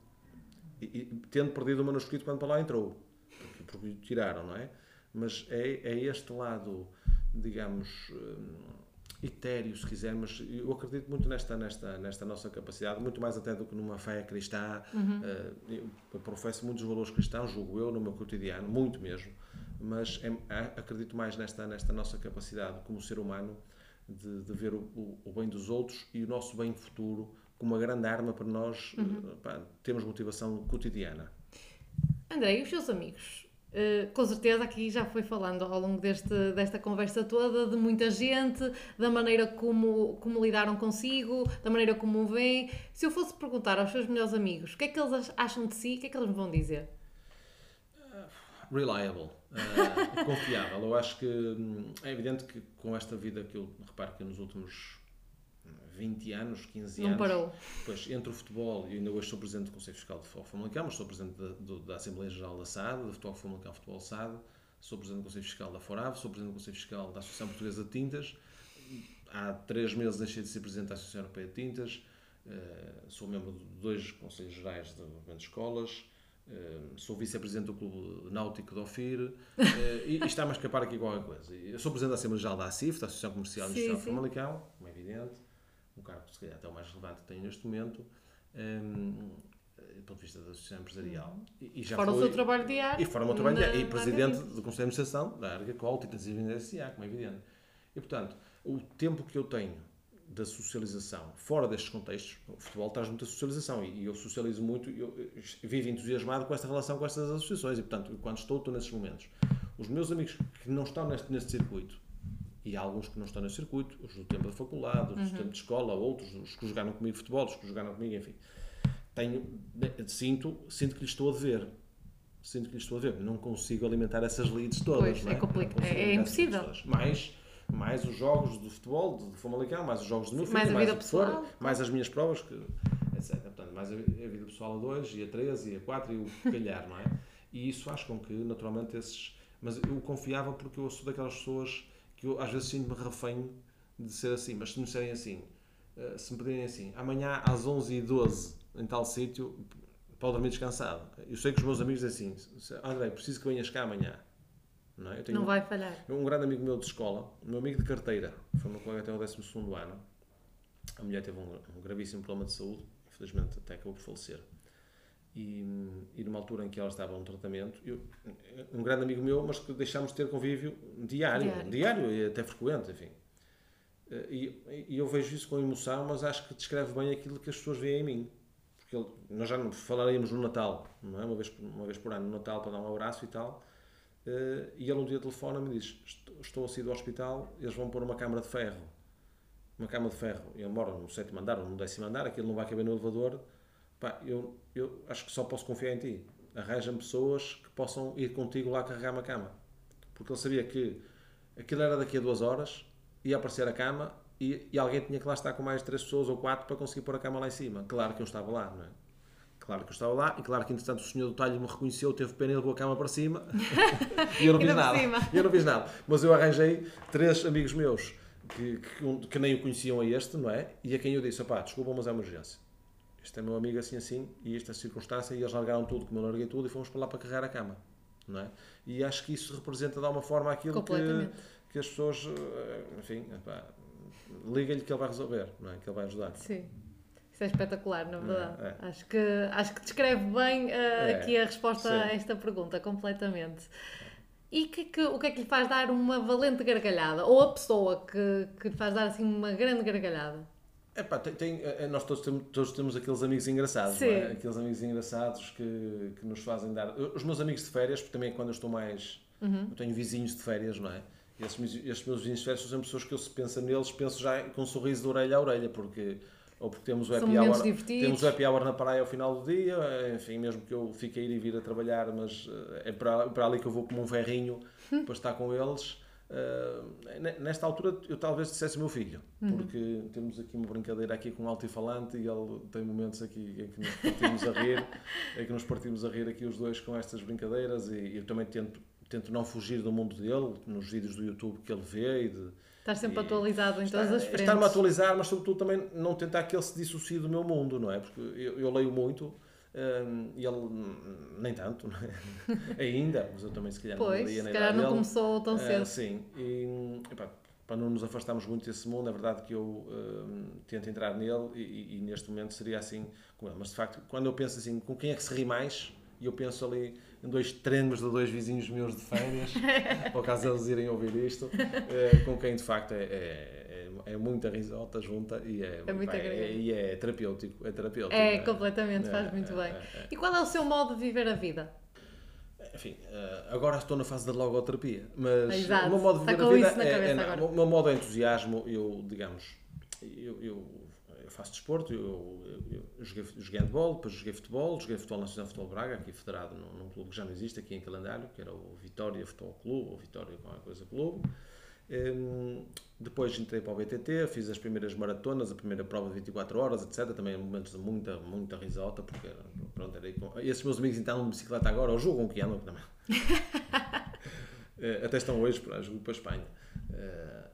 E, e tendo perdido o manuscrito quando para lá entrou, porque, porque tiraram, não é? Mas é, é este lado, digamos, hum, etéreo, se quiser, mas eu acredito muito nesta, nesta, nesta nossa capacidade, muito mais até do que numa fé cristã. Uhum. Uh, eu professo muitos valores cristãos, julgo eu, no meu cotidiano, muito mesmo, mas é, acredito mais nesta, nesta nossa capacidade como ser humano de, de ver o, o, o, bem dos outros e o nosso bem futuro como uma grande arma para nós uhum. uh, pá, termos motivação cotidiana. André, e os seus amigos? Uh, com certeza aqui já foi falando ao longo deste, desta conversa toda de muita gente, da maneira como, como lidaram consigo, da maneira como o veem. Se eu fosse perguntar aos seus melhores amigos o que é que eles acham de si, o que é que eles me vão dizer? Uh, reliable, uh, confiável. Eu acho que hum, é evidente que com esta vida que eu reparo que nos últimos 20 anos, 15 não anos. Não parou. Pois, entre o futebol, e ainda hoje sou presidente do Conselho Fiscal de Futebol Famalicão, mas sou presidente da, do, da Assembleia Geral da SAD, do Futebol Famalicão Futebol SAD, sou presidente do Conselho Fiscal da FORAV, sou presidente do Conselho Fiscal da Associação Portuguesa de Tintas, há três meses deixei de ser presidente da Associação Europeia de Tintas, eh, sou membro de dois Conselhos Gerais de Movimento de Escolas, Uh, sou vice-presidente do Clube Náutico do Ofir uh, e, e está-me a escapar aqui qualquer coisa. Eu sou presidente da Assembleia Geral da ACIF, da Associação Comercial Industrial de Famalicão, como é evidente um cargo se calhar até o mais relevante que tenho neste momento, um, do ponto de vista da associação empresarial. Uhum. E, e já fora foi, o seu trabalho diário. E fora o meu trabalho diário. E presidente do Conselho de Administração da Arga Colt e da SA, como é evidente. E, portanto, o tempo que eu tenho da socialização fora destes contextos, o futebol traz muita socialização e eu socializo muito, eu, eu vivo entusiasmado com esta relação com estas associações e, portanto, quando estou, estou nesses momentos. Os meus amigos que não estão neste, neste circuito, e há alguns que não estão no circuito, os do tempo da faculdade, os do uhum. tempo de escola, outros, os que jogaram comigo futebol, os que jogaram comigo, enfim. Tenho, sinto, sinto que lhes estou a dever. Sinto que lhes estou a ver. Não consigo alimentar essas leads todas. Pois, é? é, complicado. É, impossível. Mais, mais os jogos do futebol, do Famalicão, mais os jogos do meu filho, mais, a vida pessoal, for, mais as minhas provas, que, etc. Portanto, mais a, vida pessoal a 2, e a 3, e a 4, e o calhar, não é? E isso faz com que, naturalmente, esses. Mas eu confiava porque eu sou daquelas pessoas eu às vezes sinto-me refém de ser assim, mas se me disserem assim, eh, se me pedirem assim, amanhã às 11h12 em tal sítio, pode dormir descansado. Eu sei que os meus amigos dizem assim, André, preciso que venhas cá amanhã. Não, é? não vai falhar. Um grande amigo meu de escola, um meu amigo de carteira, foi meu colega até o 12 ano, a mulher teve um, um gravíssimo problema de saúde, infelizmente até acabou por falecer. E, e numa altura em que ela estava num tratamento, eu, um grande amigo meu, mas que deixámos de ter convívio diário, diário, diário e até frequente, enfim. Eh, e, e, eu vejo isso com emoção, mas acho que descreve bem aquilo que as pessoas veem em mim. Porque ele, nós já falaríamos no Natal, não é? uma, vez, uma vez por ano, no Natal, para dar um abraço e tal. Eh, e ele um dia telefona-me e diz: Estou a sair do hospital, eles vão pôr uma câmara de ferro. Uma câmara de ferro. Ele mora no sétimo andar ou no décimo andar, aquilo não vai caber no elevador pá, eu, eu acho que só posso confiar em ti. Arranja-me pessoas que possam ir contigo lá carregar uma cama. Porque ele sabia que aquilo era daqui a duas horas, ia aparecer a cama e, e, alguém tinha que lá estar com mais três pessoas ou quatro para conseguir pôr a cama lá em cima. Claro que eu estava lá, não é? Claro que eu estava lá e claro que entretanto o senhor do talho me reconheceu, teve pena e levou a cama para cima e eu não fiz nada. eu não fiz nada. Mas eu arranjei três amigos meus que, que, que, nem o conheciam a este, não é? E a quem eu disse, opá, desculpa, mas é uma urgência este é meu amigo assim assim, e esta circunstância, e eles largaram tudo, como eu larguei tudo, e fomos para lá para carregar a cama. Não é? E acho que isso representa de alguma forma aquilo que, que as pessoas, eh, enfim, liga-lhe que ele vai resolver, não é? que ele vai ajudar. Sim. Isso é espetacular, na verdade. É, é. Acho, que, acho que descreve bem uh, é, aqui a resposta sim. a esta pergunta, completamente. E que, que, o que é que lhe faz dar uma valente gargalhada? Ou a pessoa que, que lhe faz dar assim uma grande gargalhada? Epá, tem, tem, eh, eh, nós todos temos, todos temos aqueles amigos engraçados, é? aqueles amigos engraçados que, que nos fazem dar. Os meus amigos de férias, porque também é quando eu estou mais. Uhum. Eu tenho vizinhos de férias, não é? E esses, estes meus vizinhos de férias são pessoas que eu se penso neles, penso já com um sorriso de orelha a orelha, porque ou porque temos o happy hour, temos o happy hour na praia ao final do dia, enfim, mesmo que eu fique a ir e vir a trabalhar, mas eh, é para, para ali que eu vou como um ferrinho para estar com eles. Uh, nesta altura eu talvez dissesse meu filho, uhum. porque temos aqui uma brincadeira aqui com um altifalante e ele tem momentos aqui em que nos partimos a rir, em que nos partimos a rir aqui os dois com estas brincadeiras e eu também tento, tento não fugir do mundo dele, nos vídeos do YouTube que ele vê e, de, Estar sempre e, atualizado em todas as frentes. Estar-me a atualizar, mas sobretudo também não tentar que ele se dissocie do meu mundo, não é? Porque eu, eu leio muito um, e ele nem tanto, é? ainda, mas eu também se calhar pois, não se calhar não dele. começou tão cedo. Uh, sim, e epá, para não nos afastarmos muito desse mundo, é verdade que eu um, tento entrar nele e, e, e, neste momento seria assim com ele. Mas de facto, quando eu penso assim, com quem é que se ri mais, e eu penso ali em dois treinos de dois vizinhos meus de férias, por acaso eles irem ouvir isto, é, com quem de facto é, é, é, é muita risota junta e é, é, muito é, e é terapêutico. É, terapêutico, é, completamente, faz muito bem. E qual é o seu modo de viver a vida? Enfim, eh, agora estou na fase da logoterapia, mas Exato. o meu modo de viver a vida é, é, o meu modo é entusiasmo, eu, digamos, eu, eu faço desporto, eu, eu, eu joguei, joguei handball, depois joguei futebol, joguei futebol nacional Futebol Braga, aqui federado num, num, clube que já não existe aqui em calendário, que era o Vitória Futebol Clube, ou Vitória qualquer coisa clube. Um, depois entrei para o BTT, fiz as primeiras maratonas, a primeira prova de 24 horas, etc. Também momentos de muita, muita risota, porque pronto, era com... esses meus amigos então de bicicleta agora, ou jogam que andam também. Eh, até estão hoje para, para a Espanha. Uh,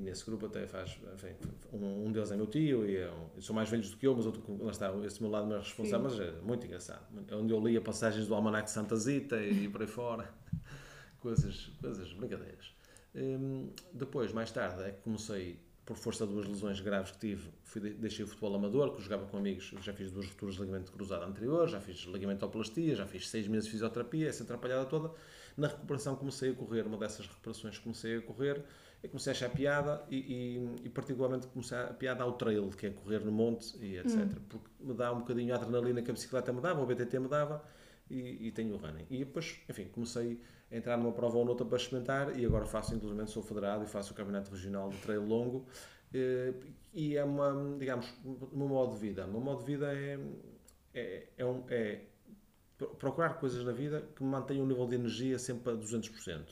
nesse grupo até faz. Enfim, um, um, deles é meu tio e é um, são mais velhos do que eu, mas outro, lá está, esse meu lado mais responsável, Sim. mas é muito engraçado. É onde eu lia passagens do Almanac Santa Zita e, e por aí fora. coisas, coisas, brincadeiras. Um, depois, mais tarde, é que comecei, por força de duas lesões graves que tive, fui, deixei o futebol amador, que jogava com amigos, já fiz duas rupturas de ligamento cruzado anterior, já fiz ligamentoplastia, já fiz seis meses de fisioterapia, essa atrapalhada toda. Na recuperação comecei a correr, uma dessas recuperações comecei a correr, eu comecei a achar piada e, e, e, particularmente comecei a piada ao trail, que é correr no monte e etc. Hum. Porque me dá um bocadinho a adrenalina que a bicicleta me dava, o BTT me dava e, e tenho o running. E depois, enfim, comecei a entrar numa prova ou noutra para experimentar e agora faço, inclusive, sou federado e faço o campeonato regional de trail longo eh, e é uma, digamos, um modo de vida. O meu modo de vida é, é, é, um, é procurar coisas na vida que me mantenham um nível de energia sempre a 200%.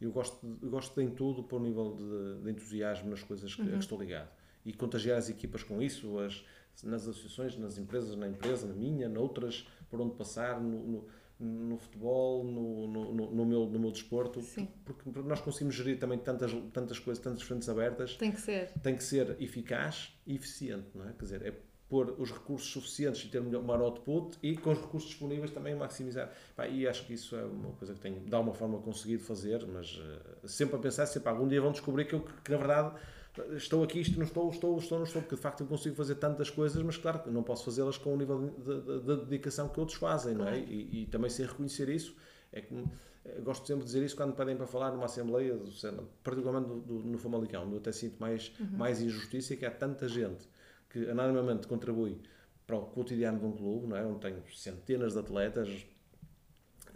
Eu gosto, eu gosto de em tudo para o nível de, de, entusiasmo nas coisas que, uhum. que, estou ligado. E contagiar as equipas com isso, as, nas associações, nas empresas, na empresa, na minha, noutras, por onde passar, no, no, no futebol, no, no, no, meu, no meu desporto. Sim. Porque, nós conseguimos gerir também tantas, tantas coisas, tantas frentes abertas. Tem que ser. Tem que ser eficaz e eficiente, não é? Quer dizer, é pôr os recursos suficientes e ter um maior output e com os recursos disponíveis também maximizar. Pá, e acho que isso é uma coisa que tenho, de alguma forma, conseguido fazer, mas uh, sempre a pensar, sempre, algum dia vão descobrir que eu, que, na verdade, estou aqui, isto não estou, estou, estou, não estou, porque de facto eu consigo fazer tantas coisas, mas claro que não posso fazê-las com o nível de, de, de, dedicação que outros fazem, não é? E, e, também sem reconhecer isso, é que eh, gosto sempre de dizer isso quando pedem para falar numa Assembleia, particularmente do, do, no Famalicão, onde eu até sinto mais, uhum. mais injustiça, que há tanta gente que anonimamente contribui para o cotidiano de um clube, não é? onde tenho centenas de atletas,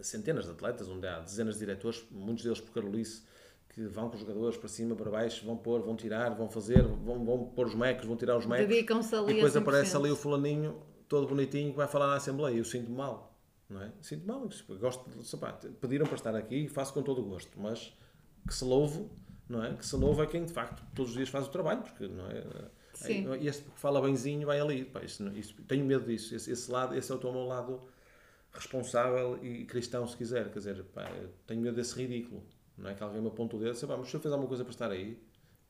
centenas de atletas, onde há dezenas de diretores, muitos deles por Carolice, que vão com os jogadores para cima, para baixo, vão pôr, vão tirar, vão fazer, vão, vão pôr os mecos, vão tirar os mecos. Dedicam-se ali E depois aparece ali o fulaninho, todo bonitinho, que vai falar na Assembleia. Eu sinto mal, não é? Sinto mal. Gosto de, sabe, pediram para estar aqui, faço com todo o gosto, mas que se louve, não é? Que se louve é quem de facto todos os dias faz o trabalho, porque não é? Sim. E este que fala benzinho vai ali. Pá, isso, isso, tenho medo disso. Esse, esse, lado, esse é o meu lado responsável e cristão, se quiser. Quer dizer, pá, tenho medo desse ridículo. Não é que alguém me aponta o dedo e diz, mas o senhor fez alguma coisa para estar aí?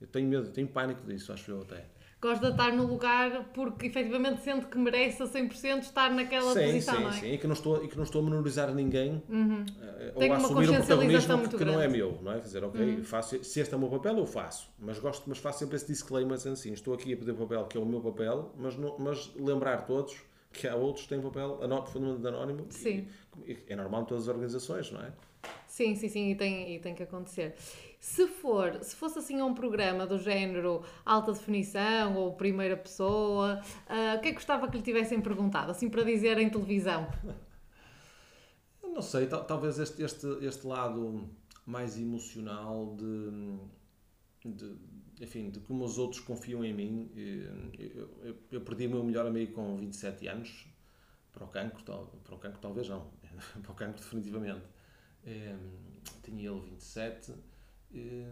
Eu tenho medo, tenho pânico disso, acho eu até gosta de estar no lugar porque efetivamente sente que merece a 100% estar naquela sim, posição, sim, não é? Sim, e que não estou, e que não estou a menorizar ninguém uhum. ou Tenho a assumir um protagonismo que, que não é meu, não é? Quer dizer, ok, uhum. faço, se este é o meu papel, eu faço, mas gosto, mas faço sempre esse disclaimer assim, estou aqui a pedir o papel que é o meu papel, mas, não, mas lembrar todos que há outros que têm papel profundamente anónimo sim. E, é normal em todas as organizações, não é? Sim, sim, sim, e tem, e tem que acontecer. Se for, se fosse assim um programa do género alta definição ou primeira pessoa, uh, o que é que gostava que lhe tivessem perguntado, assim para dizer em televisão? Não sei, talvez este, este, este lado mais emocional de, de, enfim, de como os outros confiam em mim. Eu, eu, eu perdi o meu melhor amigo com 27 anos para o cancro, para o cancro talvez não, para o cancro definitivamente. É, tinha ele 27 e,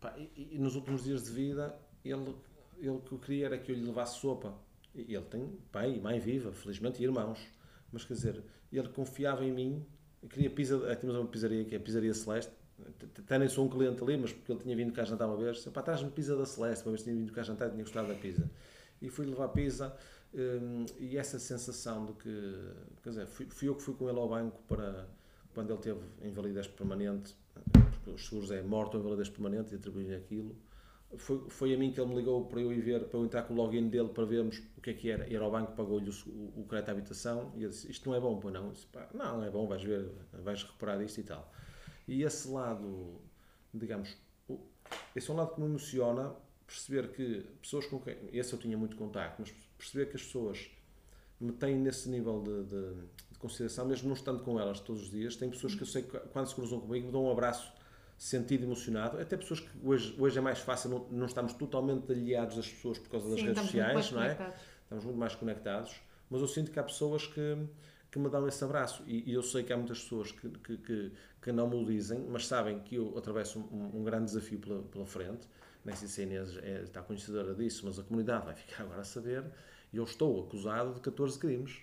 pá, e, e, nos últimos dias de vida ele, ele o que eu queria era que eu lhe levasse sopa. Ele tem pai e mãe viva, felizmente, e irmãos. Mas quer dizer, ele confiava em mim, queria pizza, temos uma pizzaria que é a Pizzaria Celeste, até nem sou um cliente ali, mas porque ele tinha vindo cá jantar uma vez, disse, pá, traz-me pizza da Celeste, uma vez tinha vindo cá jantar e tinha gostado da pizza. E fui levar pizza um, e essa sensação de que, quer dizer, fui, fui, eu que fui com ele ao banco para, quando ele teve invalidez permanente, porque os seguros é morto ou invalidez permanente e atribuí aquilo, foi, foi a mim que ele me ligou para eu ir ver, para eu entrar com o login dele para vermos o que é que era. Ir ao banco, pagou-lhe o, o, o crédito à habitação e ele disse: Isto não é bom, pois não? Disse, não, não é bom, vais ver, vais recuperar isto e tal. E esse lado, digamos, esse é um lado que me emociona, perceber que pessoas com quem. Esse eu tinha muito contacto, mas perceber que as pessoas me têm nesse nível de, de consideração, mesmo não estando com elas todos os dias. Tem pessoas que eu sei que quando se cruzam comigo me dão um abraço sentido emocionado. Até pessoas que hoje, hoje é mais fácil, não, não estamos totalmente aliados das pessoas por causa das Sim, redes sociais, não é? Estamos muito mais conectados. Mas eu sinto que há pessoas que, que me dão esse abraço. E, e eu sei que há muitas pessoas que, que, que, que, não me o dizem, mas sabem que eu atravesso um, um grande desafio pela, pela frente. Nem sei se a Inês é, está conhecedora disso, mas a comunidade vai ficar agora a saber. E eu estou acusado de 14 crimes.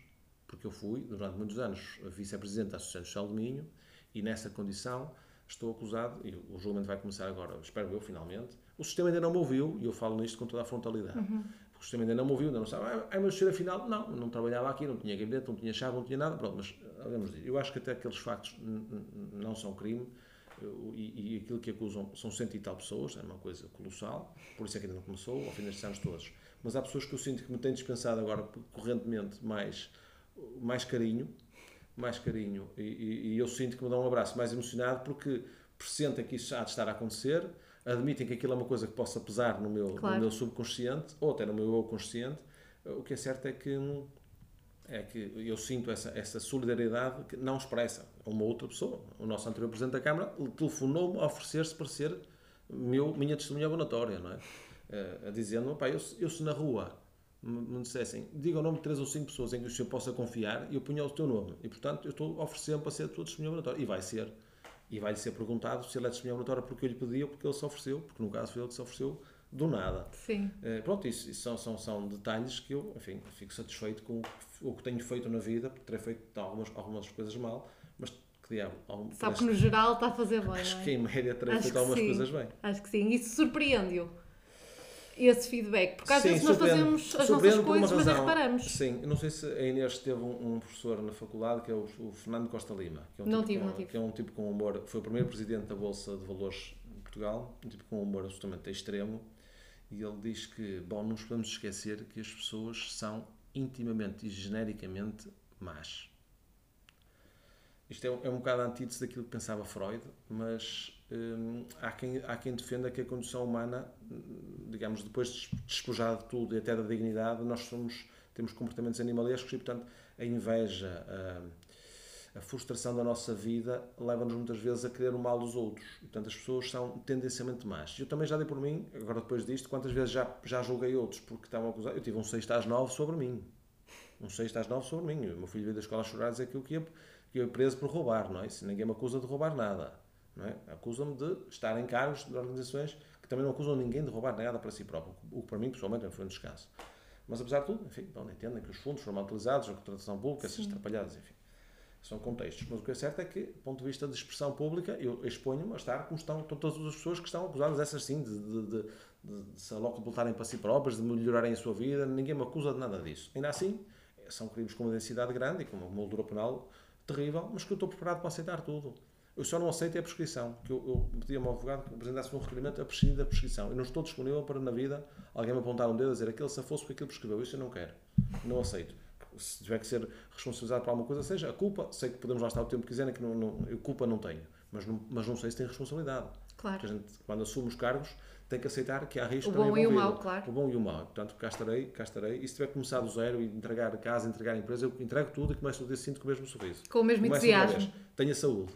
Porque eu fui, durante muitos anos, vice-presidente da Associação Social do Minho e nessa condição estou acusado, e o julgamento vai começar agora, espero eu, finalmente. O sistema ainda não me ouviu, e eu falo nisto com toda a frontalidade. Uhum. O sistema ainda não me ouviu, ainda não sabe. Ah, mas cheiro afinal, não, não trabalhava aqui, não tinha gabinete, não tinha chave, não tinha nada. Pronto, mas vamos dizer, eu acho que até aqueles factos não são crime. E, e, aquilo que acusam são cento e tal pessoas, é uma coisa colossal, por isso é que ainda não começou, ao fim destes anos todos. Mas há pessoas que eu sinto que me têm dispensado agora correntemente mais, mais carinho, mais carinho e, e, e, eu sinto que me dão um abraço mais emocionado porque pressentem que isso há de estar a acontecer, admitem que aquilo é uma coisa que possa pesar no meu, claro. no meu subconsciente ou até no meu eu consciente. O que é certo é que é que eu sinto essa, essa solidariedade que não expressa a uma outra pessoa. O nosso anterior Presidente da Câmara telefonou-me a oferecer-se para ser meu, minha testemunha abonatória, não é? Uh, dizendo, pá, eu, eu se na rua me dissessem, diga o nome de três ou cinco pessoas em que o senhor possa confiar e eu punha o teu nome. E, portanto, eu estou oferecendo para ser a tua testemunha obrigatória. E vai ser. E vai-lhe ser perguntado se ele é testemunha obrigatória porque eu lhe pedi ou porque ele se ofereceu, porque no caso foi ele que se ofereceu do nada. Sim. É, pronto, isso, isso, são, são, são detalhes que eu, enfim, fico satisfeito com o que tenho feito na vida, porque terei feito algumas, algumas coisas mal, mas que diabo. Algum, Sabe que no geral está a fazer bem. Acho é? que em média terei acho feito algumas sim. coisas bem. Acho que sim. Isso surpreende-o esse feedback? Porque às vezes nós fazemos as nossas coisas, mas reparamos. Sim, não sei se a Inês teve um, um professor na faculdade que é o, o Fernando Costa Lima, que é um não tipo tive, com, não tive. que é um tipo com humor, foi o primeiro presidente da Bolsa de Valores de Portugal, um tipo com humor absolutamente extremo, e ele diz que, bom, não nos podemos esquecer que as pessoas são intimamente e genericamente más. Isto é, é um bocado antítese daquilo que pensava Freud, mas hum, há, quem, há quem defenda que a condição humana, digamos, depois de despojada de tudo e até da dignidade, nós somos, temos comportamentos animalescos e, portanto, a inveja, a, a frustração da nossa vida leva-nos muitas vezes a querer o mal dos outros. E, portanto, as pessoas são tendencialmente más. Eu também já dei por mim, agora depois disto, quantas vezes já, já julguei outros porque estavam acusados. Eu tive um 6 às 9 sobre mim. Um 6 às 9 sobre mim. O meu filho veio da escola a chorar a dizer que eu ia que eu ia preso por roubar, não é? Se ninguém me acusa de roubar nada, é? Acusam-me de estar em cargos de organizações que também não acusam ninguém de roubar nada para si próprio, o que para mim, pessoalmente, foi um descanso. Mas, apesar de tudo, enfim, não entendem que os fundos foram mal utilizados, a contratação pública, essas atrapalhadas, enfim. São contextos. Mas o que é certo é que, do ponto de vista de expressão pública, eu exponho-me a estar como estão todas as pessoas que estão acusadas, essas sim, de, de, de, de, se voltarem para si próprias, de melhorarem a sua vida. Ninguém me acusa de nada disso. Ainda assim, são crimes com uma densidade grande e com uma moldura penal terrível, mas que eu estou preparado para aceitar tudo. Eu só não aceito é a prescrição, que eu, eu pedi ao meu advogado que apresentasse um requerimento a prescindir da prescrição. Eu não estou disponível para, na vida, alguém me apontar um dedo a dizer aquele se fosse porque aquilo prescreveu. Isso eu não quero. Não aceito. Se tiver que ser responsabilizado por alguma coisa, seja a culpa, sei que podemos lá estar o tempo que quiserem, que não, não, eu culpa não tenho, mas não, mas não sei se tem responsabilidade. Claro. Porque a gente, quando assume os cargos, tem que aceitar que há risco o bom e o mau, claro. O bom e o mau. Portanto, cá estarei, cá estarei. E se tiver começado do zero e entregar casa, entregar a empresa, eu entrego tudo e começo o dia seguinte com o mesmo sorriso. Com o mesmo começo entusiasmo. Tenha saúde.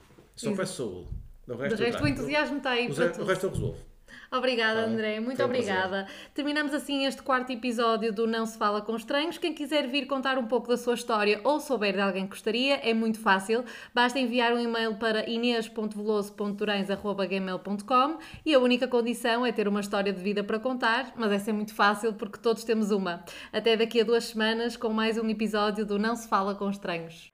Só peço saúde. O resto, o, resto o entusiasmo está aí. O, resto, o resto eu resolvo. Obrigada, André. Muito obrigada. Terminamos assim este quarto episódio do Não Se Fala com Estranhos. Quem quiser vir contar um pouco da sua história ou souber de alguém que gostaria, é muito fácil. Basta enviar um e-mail para inês.veloso.durães.gmail.com e a única condição é ter uma história de vida para contar, mas essa é muito fácil porque todos temos uma. Até daqui a duas semanas com mais um episódio do Não Se Fala com Estranhos.